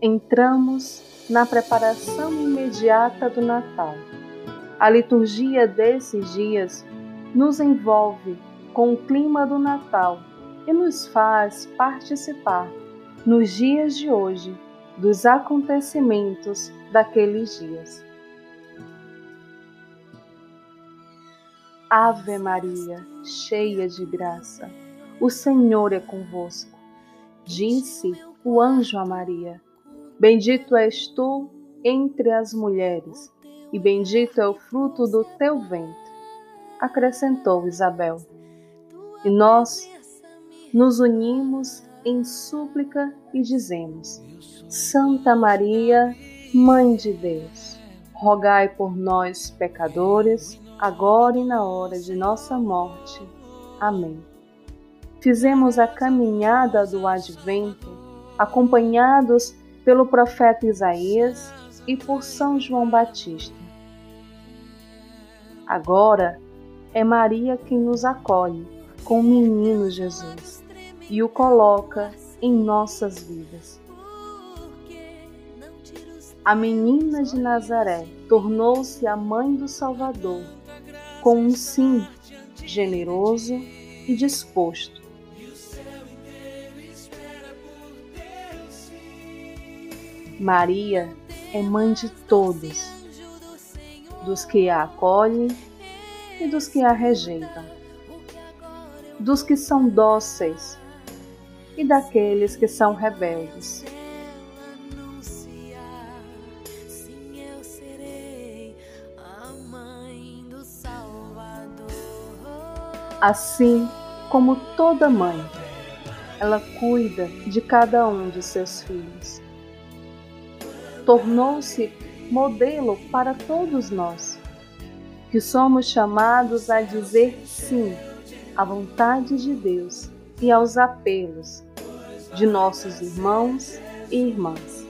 entramos na preparação imediata do Natal. A liturgia desses dias nos envolve com o clima do Natal e nos faz participar, nos dias de hoje, dos acontecimentos daqueles dias. Ave Maria, cheia de graça, o Senhor é convosco. Disse o anjo a Maria: Bendito és tu entre as mulheres, e bendito é o fruto do teu ventre. Acrescentou Isabel. E nós nos unimos em súplica e dizemos: Santa Maria, Mãe de Deus, rogai por nós, pecadores, agora e na hora de nossa morte. Amém. Fizemos a caminhada do advento, acompanhados pelo profeta Isaías e por São João Batista. Agora é Maria quem nos acolhe com o menino Jesus e o coloca em nossas vidas. A menina de Nazaré tornou-se a mãe do Salvador com um sim generoso e disposto. Maria é mãe de todos, dos que a acolhem e dos que a rejeitam, dos que são dóceis e daqueles que são rebeldes. Assim como toda mãe, ela cuida de cada um de seus filhos. Tornou-se modelo para todos nós, que somos chamados a dizer sim à vontade de Deus e aos apelos de nossos irmãos e irmãs.